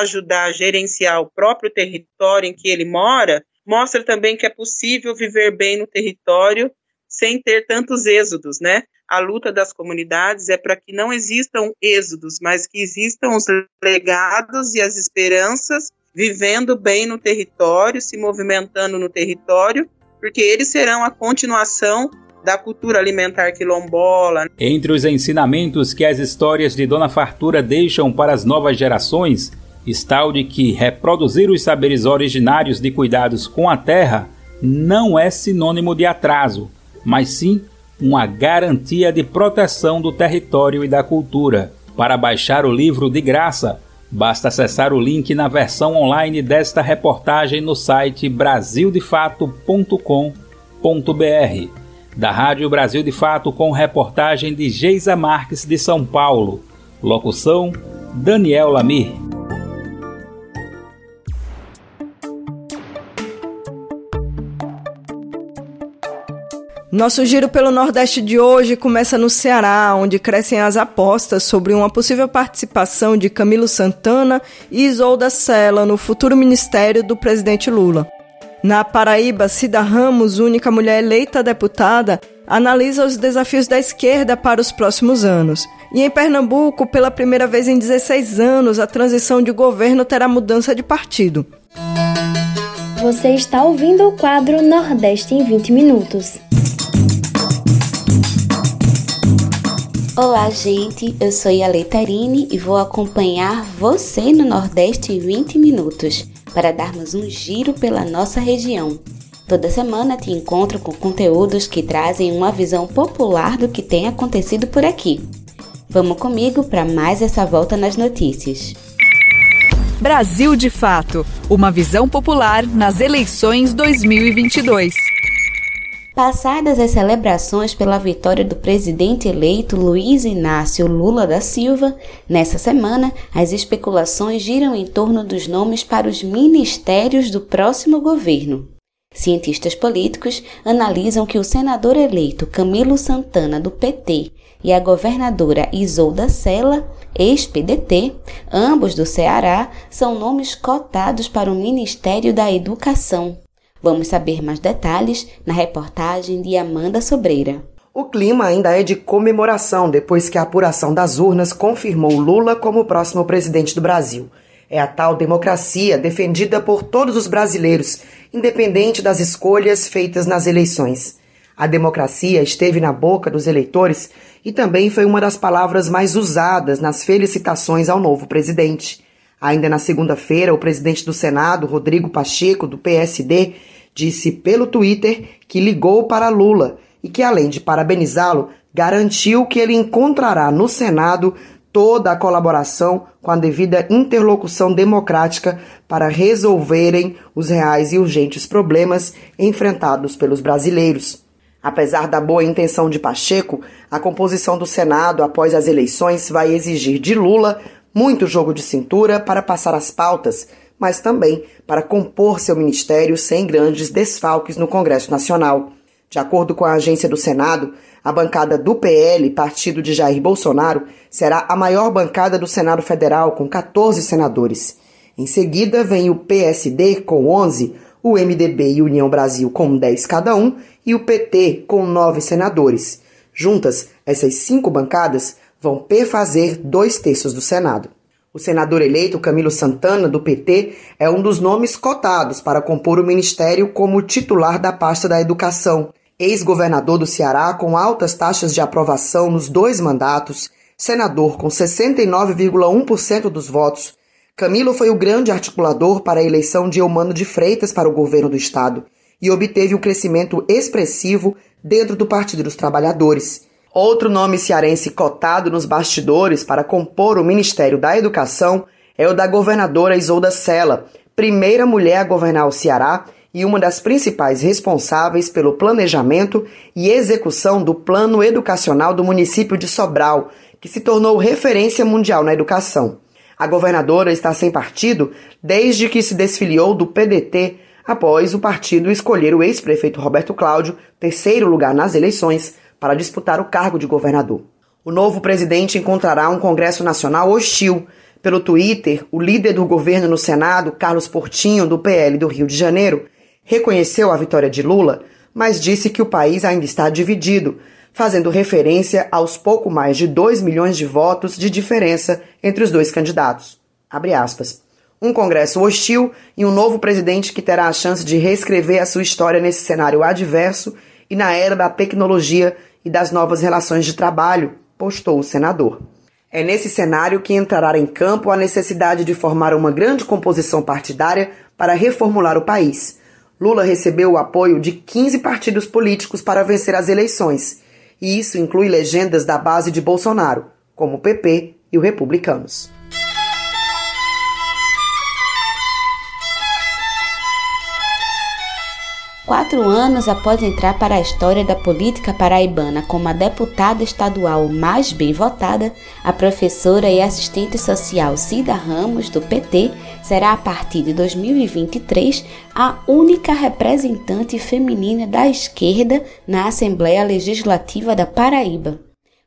ajudar a gerenciar o próprio território em que ele mora, mostra também que é possível viver bem no território sem ter tantos êxodos, né? A luta das comunidades é para que não existam êxodos, mas que existam os legados e as esperanças vivendo bem no território, se movimentando no território, porque eles serão a continuação da cultura alimentar quilombola. Entre os ensinamentos que as histórias de Dona Fartura deixam para as novas gerações está o de que reproduzir os saberes originários de cuidados com a terra não é sinônimo de atraso, mas sim uma garantia de proteção do território e da cultura. Para baixar o livro de graça, basta acessar o link na versão online desta reportagem no site brasildefato.com.br. Da Rádio Brasil de Fato com reportagem de Geisa Marques de São Paulo. Locução: Daniel Lamir. Nosso giro pelo Nordeste de hoje começa no Ceará, onde crescem as apostas sobre uma possível participação de Camilo Santana e Isolda Sela no futuro ministério do presidente Lula. Na Paraíba, Cida Ramos, única mulher eleita deputada, analisa os desafios da esquerda para os próximos anos. E em Pernambuco, pela primeira vez em 16 anos, a transição de governo terá mudança de partido. Você está ouvindo o quadro Nordeste em 20 Minutos. Olá, gente. Eu sou Yale Tarine e vou acompanhar você no Nordeste em 20 minutos para darmos um giro pela nossa região. Toda semana te encontro com conteúdos que trazem uma visão popular do que tem acontecido por aqui. Vamos comigo para mais essa volta nas notícias. Brasil de Fato Uma visão popular nas eleições 2022. Passadas as celebrações pela vitória do presidente eleito Luiz Inácio Lula da Silva, nessa semana as especulações giram em torno dos nomes para os ministérios do próximo governo. Cientistas políticos analisam que o senador eleito Camilo Santana, do PT, e a governadora Isolda Sela, ex-PDT, ambos do Ceará, são nomes cotados para o Ministério da Educação. Vamos saber mais detalhes na reportagem de Amanda Sobreira. O clima ainda é de comemoração depois que a apuração das urnas confirmou Lula como o próximo presidente do Brasil. É a tal democracia defendida por todos os brasileiros, independente das escolhas feitas nas eleições. A democracia esteve na boca dos eleitores e também foi uma das palavras mais usadas nas felicitações ao novo presidente. Ainda na segunda-feira, o presidente do Senado, Rodrigo Pacheco, do PSD, disse pelo Twitter que ligou para Lula e que, além de parabenizá-lo, garantiu que ele encontrará no Senado toda a colaboração com a devida interlocução democrática para resolverem os reais e urgentes problemas enfrentados pelos brasileiros. Apesar da boa intenção de Pacheco, a composição do Senado após as eleições vai exigir de Lula muito jogo de cintura para passar as pautas mas também para compor seu ministério sem grandes desfalques no Congresso Nacional. De acordo com a agência do Senado, a bancada do PL, partido de Jair Bolsonaro, será a maior bancada do Senado Federal, com 14 senadores. Em seguida, vem o PSD, com 11, o MDB e União Brasil, com 10 cada um, e o PT, com 9 senadores. Juntas, essas cinco bancadas vão perfazer dois terços do Senado. O senador eleito Camilo Santana, do PT, é um dos nomes cotados para compor o ministério como titular da pasta da educação. Ex-governador do Ceará com altas taxas de aprovação nos dois mandatos, senador com 69,1% dos votos, Camilo foi o grande articulador para a eleição de Eumano de Freitas para o governo do estado e obteve um crescimento expressivo dentro do Partido dos Trabalhadores. Outro nome cearense cotado nos bastidores para compor o Ministério da Educação é o da governadora Isolda Sela, primeira mulher a governar o Ceará e uma das principais responsáveis pelo planejamento e execução do plano educacional do município de Sobral, que se tornou referência mundial na educação. A governadora está sem partido desde que se desfiliou do PDT após o partido escolher o ex-prefeito Roberto Cláudio, terceiro lugar nas eleições, para disputar o cargo de governador. O novo presidente encontrará um Congresso Nacional hostil. Pelo Twitter, o líder do governo no Senado, Carlos Portinho, do PL do Rio de Janeiro, reconheceu a vitória de Lula, mas disse que o país ainda está dividido, fazendo referência aos pouco mais de 2 milhões de votos de diferença entre os dois candidatos. Um Congresso hostil e um novo presidente que terá a chance de reescrever a sua história nesse cenário adverso e na era da tecnologia e das novas relações de trabalho, postou o senador. É nesse cenário que entrará em campo a necessidade de formar uma grande composição partidária para reformular o país. Lula recebeu o apoio de 15 partidos políticos para vencer as eleições, e isso inclui legendas da base de Bolsonaro, como o PP e o Republicanos. Quatro anos após entrar para a história da política paraibana como a deputada estadual mais bem votada, a professora e assistente social Cida Ramos, do PT, será a partir de 2023 a única representante feminina da esquerda na Assembleia Legislativa da Paraíba.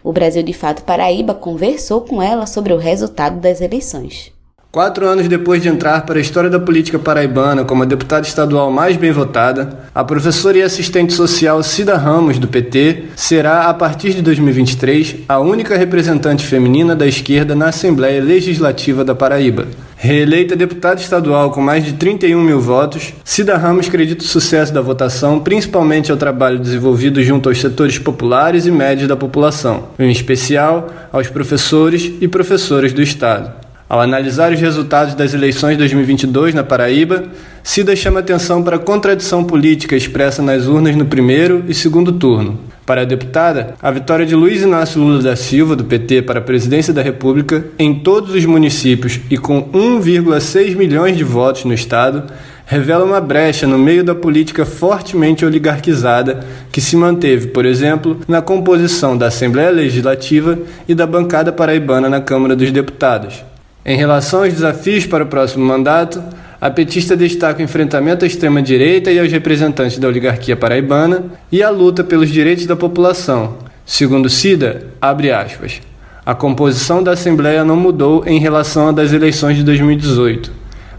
O Brasil de Fato Paraíba conversou com ela sobre o resultado das eleições. Quatro anos depois de entrar para a história da política paraibana como a deputada estadual mais bem votada, a professora e assistente social Cida Ramos, do PT, será, a partir de 2023, a única representante feminina da esquerda na Assembleia Legislativa da Paraíba. Reeleita deputada estadual com mais de 31 mil votos, Cida Ramos acredita o sucesso da votação principalmente ao trabalho desenvolvido junto aos setores populares e médios da população, em especial aos professores e professoras do Estado. Ao analisar os resultados das eleições de 2022 na Paraíba, Cida chama atenção para a contradição política expressa nas urnas no primeiro e segundo turno. Para a deputada, a vitória de Luiz Inácio Lula da Silva, do PT, para a presidência da República, em todos os municípios e com 1,6 milhões de votos no Estado, revela uma brecha no meio da política fortemente oligarquizada que se manteve, por exemplo, na composição da Assembleia Legislativa e da bancada paraibana na Câmara dos Deputados. Em relação aos desafios para o próximo mandato, a petista destaca o enfrentamento à extrema-direita e aos representantes da oligarquia paraibana e a luta pelos direitos da população. Segundo Cida, abre aspas, a composição da Assembleia não mudou em relação à das eleições de 2018.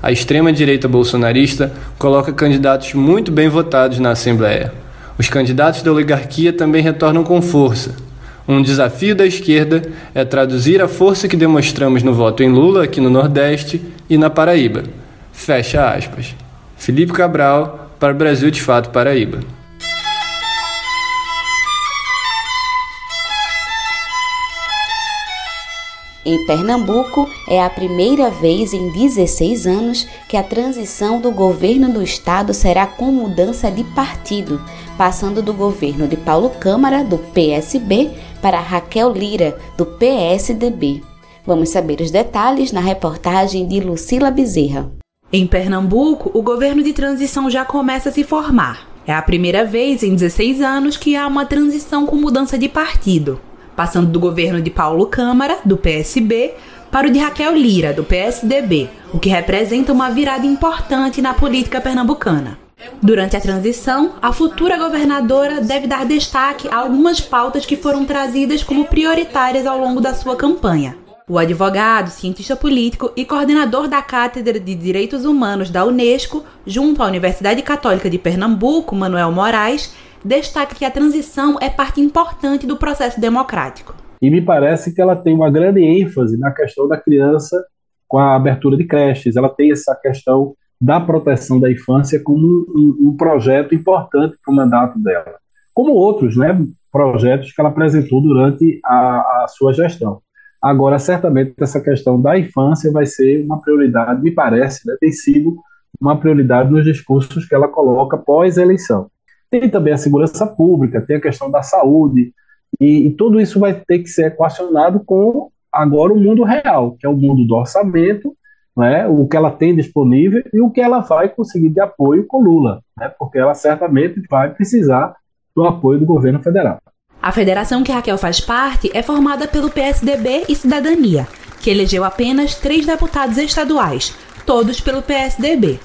A extrema-direita bolsonarista coloca candidatos muito bem votados na Assembleia. Os candidatos da oligarquia também retornam com força um desafio da esquerda é traduzir a força que demonstramos no voto em Lula aqui no Nordeste e na Paraíba. Fecha aspas. Felipe Cabral, para Brasil de Fato Paraíba. Em Pernambuco, é a primeira vez em 16 anos que a transição do governo do estado será com mudança de partido, passando do governo de Paulo Câmara, do PSB, para Raquel Lira, do PSDB. Vamos saber os detalhes na reportagem de Lucila Bezerra. Em Pernambuco, o governo de transição já começa a se formar. É a primeira vez em 16 anos que há uma transição com mudança de partido, passando do governo de Paulo Câmara, do PSB, para o de Raquel Lira, do PSDB, o que representa uma virada importante na política pernambucana. Durante a transição, a futura governadora deve dar destaque a algumas pautas que foram trazidas como prioritárias ao longo da sua campanha. O advogado, cientista político e coordenador da Cátedra de Direitos Humanos da Unesco, junto à Universidade Católica de Pernambuco, Manuel Moraes, destaca que a transição é parte importante do processo democrático. E me parece que ela tem uma grande ênfase na questão da criança com a abertura de creches. Ela tem essa questão da proteção da infância como um, um projeto importante para o mandato dela, como outros né, projetos que ela apresentou durante a, a sua gestão. Agora, certamente, essa questão da infância vai ser uma prioridade, me parece, né, tem sido uma prioridade nos discursos que ela coloca pós-eleição. Tem também a segurança pública, tem a questão da saúde, e, e, tudo isso vai ter que ser equacionado com agora o mundo real, que é o mundo do orçamento né, o que ela tem disponível e o que ela vai conseguir de apoio com Lula, né, porque ela certamente vai precisar do apoio do governo federal. A federação que Raquel faz parte é formada pelo PSDB e Cidadania, que elegeu apenas três deputados estaduais, todos pelo PSDB.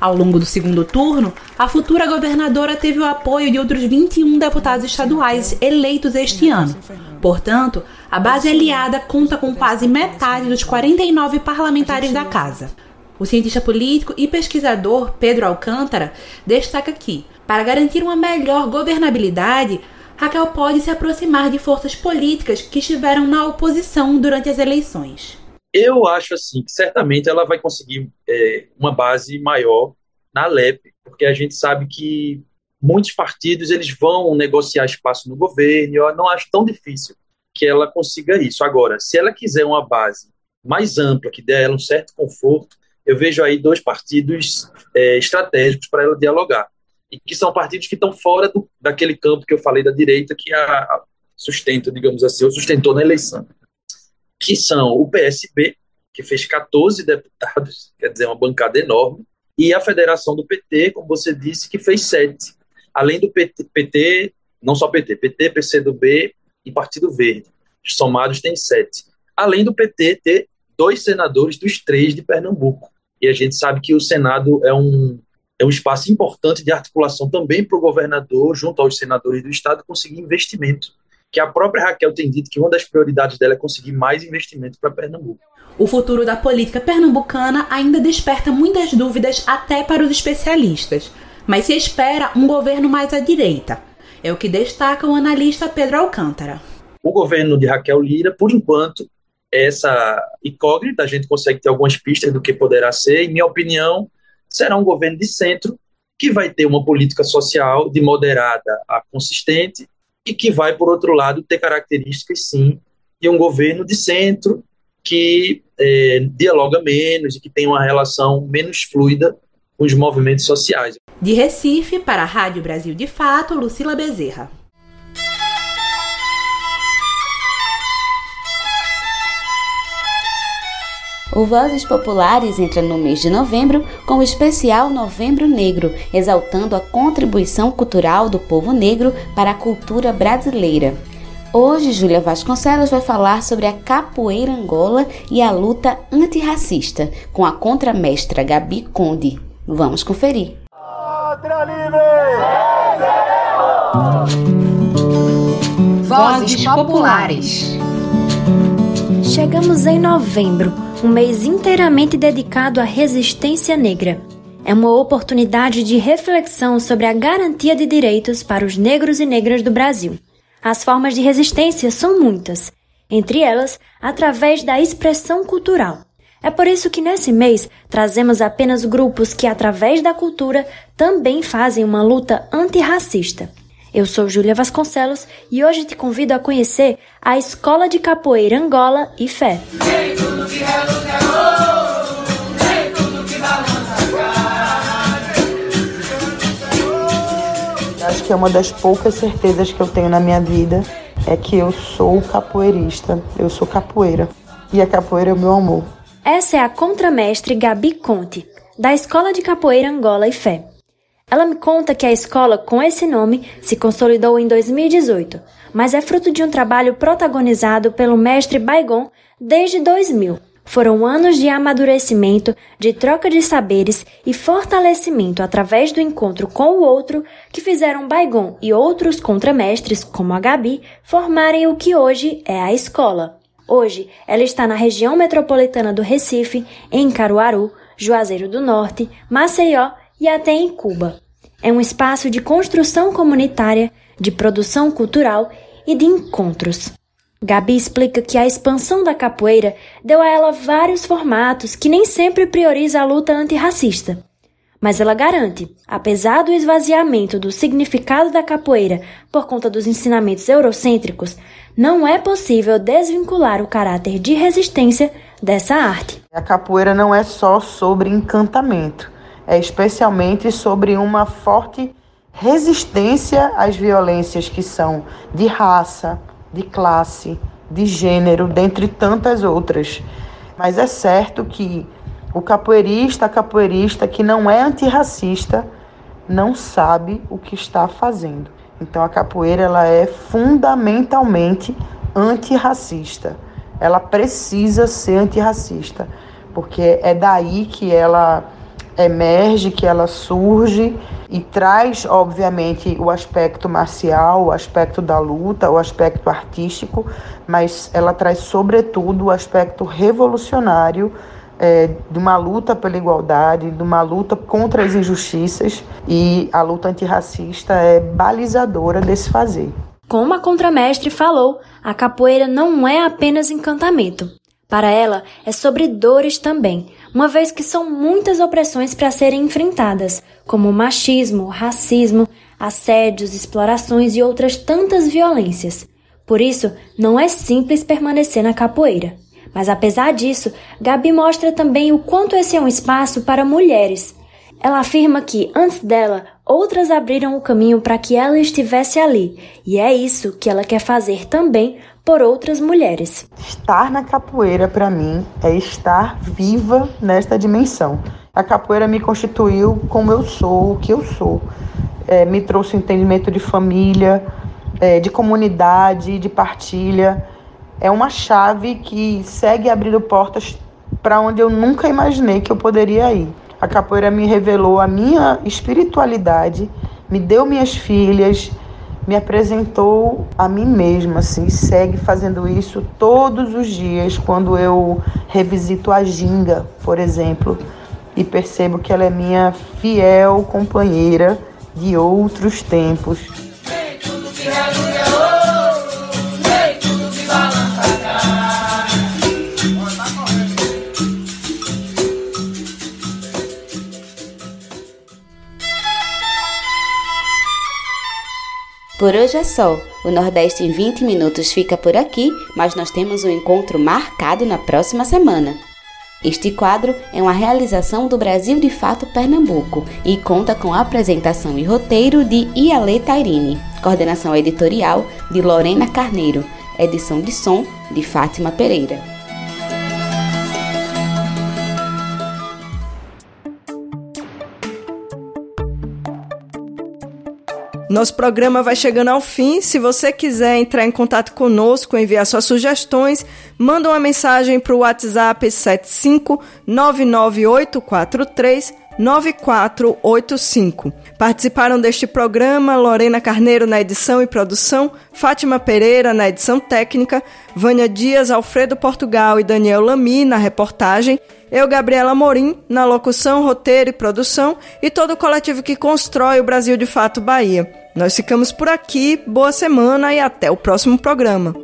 Ao longo do segundo turno, a futura governadora teve o apoio de outros 21 deputados estaduais eleitos este ano. Portanto, a base aliada conta com quase metade dos 49 parlamentares da casa. O cientista político e pesquisador Pedro Alcântara destaca que, para garantir uma melhor governabilidade, Raquel pode se aproximar de forças políticas que estiveram na oposição durante as eleições. Eu acho assim que certamente ela vai conseguir é, uma base maior na LEP, porque a gente sabe que muitos partidos eles vão negociar espaço no governo. Eu não acho tão difícil que ela consiga isso. Agora, se ela quiser uma base mais ampla, que dê ela um certo conforto, eu vejo aí dois partidos é, estratégicos para ela dialogar, e que são partidos que estão fora do, daquele campo que eu falei da direita, que a, a sustenta, digamos assim, ou sustentou na eleição, que são o PSB, que fez 14 deputados, [laughs] quer dizer, uma bancada enorme, e a federação do PT, como você disse, que fez sete. Além do PT, PT não só PT, PT, PCdoB e Partido Verde. Somados tem sete. Além do PT ter dois senadores dos três de Pernambuco. E a gente sabe que o Senado é um, é um espaço importante de articulação também para o governador, junto aos senadores do Estado, conseguir investimento. Que a própria Raquel tem dito que uma das prioridades dela é conseguir mais investimento para Pernambuco. O futuro da política pernambucana ainda desperta muitas dúvidas até para os especialistas, mas se espera um governo mais à direita. É o que destaca o analista Pedro Alcântara. O governo de Raquel Lira, por enquanto, é essa incógnita, a gente consegue ter algumas pistas do que poderá ser, em minha opinião, será um governo de centro que vai ter uma política social de moderada a consistente e que vai, por outro lado, ter características, sim, de um governo de centro que é, dialoga menos e que tem uma relação menos fluida com os movimentos sociais. De Recife, para a Rádio Brasil de Fato, Lucila Bezerra. O Vozes Populares entra no mês de novembro com o especial Novembro Negro, exaltando a contribuição cultural do povo negro para a cultura brasileira. Hoje, Júlia Vasconcelos vai falar sobre a capoeira Angola e a luta antirracista, com a contramestra Gabi Conde. Vamos conferir. Vozes Populares. Chegamos em novembro, um mês inteiramente dedicado à resistência negra. É uma oportunidade de reflexão sobre a garantia de direitos para os negros e negras do Brasil. As formas de resistência são muitas, entre elas através da expressão cultural. É por isso que nesse mês trazemos apenas grupos que, através da cultura, também fazem uma luta antirracista. Eu sou Júlia Vasconcelos e hoje te convido a conhecer a Escola de Capoeira Angola e Fé. Acho que é uma das poucas certezas que eu tenho na minha vida é que eu sou capoeirista, eu sou capoeira. E a capoeira é o meu amor. Essa é a contramestre Gabi Conte, da Escola de Capoeira Angola e Fé. Ela me conta que a escola com esse nome se consolidou em 2018, mas é fruto de um trabalho protagonizado pelo mestre Baigon desde 2000. Foram anos de amadurecimento, de troca de saberes e fortalecimento através do encontro com o outro que fizeram Baigon e outros contramestres, como a Gabi, formarem o que hoje é a escola. Hoje, ela está na região metropolitana do Recife, em Caruaru, Juazeiro do Norte, Maceió e até em Cuba. É um espaço de construção comunitária, de produção cultural e de encontros. Gabi explica que a expansão da capoeira deu a ela vários formatos que nem sempre prioriza a luta antirracista. Mas ela garante, apesar do esvaziamento do significado da capoeira por conta dos ensinamentos eurocêntricos, não é possível desvincular o caráter de resistência dessa arte. A capoeira não é só sobre encantamento, é especialmente sobre uma forte resistência às violências que são de raça, de classe, de gênero, dentre tantas outras. Mas é certo que o capoeirista, a capoeirista que não é antirracista, não sabe o que está fazendo. Então a capoeira ela é fundamentalmente antirracista. Ela precisa ser antirracista, porque é daí que ela emerge, que ela surge e traz, obviamente, o aspecto marcial, o aspecto da luta, o aspecto artístico, mas ela traz, sobretudo, o aspecto revolucionário é, de uma luta pela igualdade, de uma luta contra as injustiças e a luta antirracista é balizadora desse fazer. Como a contramestre falou, a capoeira não é apenas encantamento. Para ela, é sobre dores também, uma vez que são muitas opressões para serem enfrentadas, como machismo, racismo, assédios, explorações e outras tantas violências. Por isso, não é simples permanecer na capoeira Mas apesar disso, Gabi mostra também o quanto esse é um espaço para mulheres. Ela afirma que, antes dela, outras abriram o caminho para que ela estivesse ali, e é isso que ela quer fazer também por outras mulheres. Estar na capoeira, para mim, é estar viva nesta dimensão. A capoeira me constituiu como eu sou, o que eu sou. É, me trouxe entendimento de família, é, de comunidade, de partilha é uma chave que segue abrindo portas para onde eu nunca imaginei que eu poderia ir. A capoeira me revelou a minha espiritualidade, me deu minhas filhas, me apresentou a mim mesma, assim, segue fazendo isso todos os dias quando eu revisito a ginga, por exemplo, e percebo que ela é minha fiel companheira de outros tempos. Por hoje é só. O Nordeste em 20 minutos fica por aqui, mas nós temos um encontro marcado na próxima semana. Este quadro é uma realização do Brasil de Fato Pernambuco e conta com a apresentação e roteiro de Iale Tairine, coordenação editorial de Lorena Carneiro, edição de som de Fátima Pereira. Nosso programa vai chegando ao fim. Se você quiser entrar em contato conosco, enviar suas sugestões, manda uma mensagem para o WhatsApp 75 99843 9485. Participaram deste programa Lorena Carneiro na edição e produção, Fátima Pereira na edição técnica, Vânia Dias, Alfredo Portugal e Daniel Lamy na reportagem, eu, Gabriela Morim, na locução, roteiro e produção e todo o coletivo que constrói o Brasil de Fato Bahia. Nós ficamos por aqui, boa semana e até o próximo programa.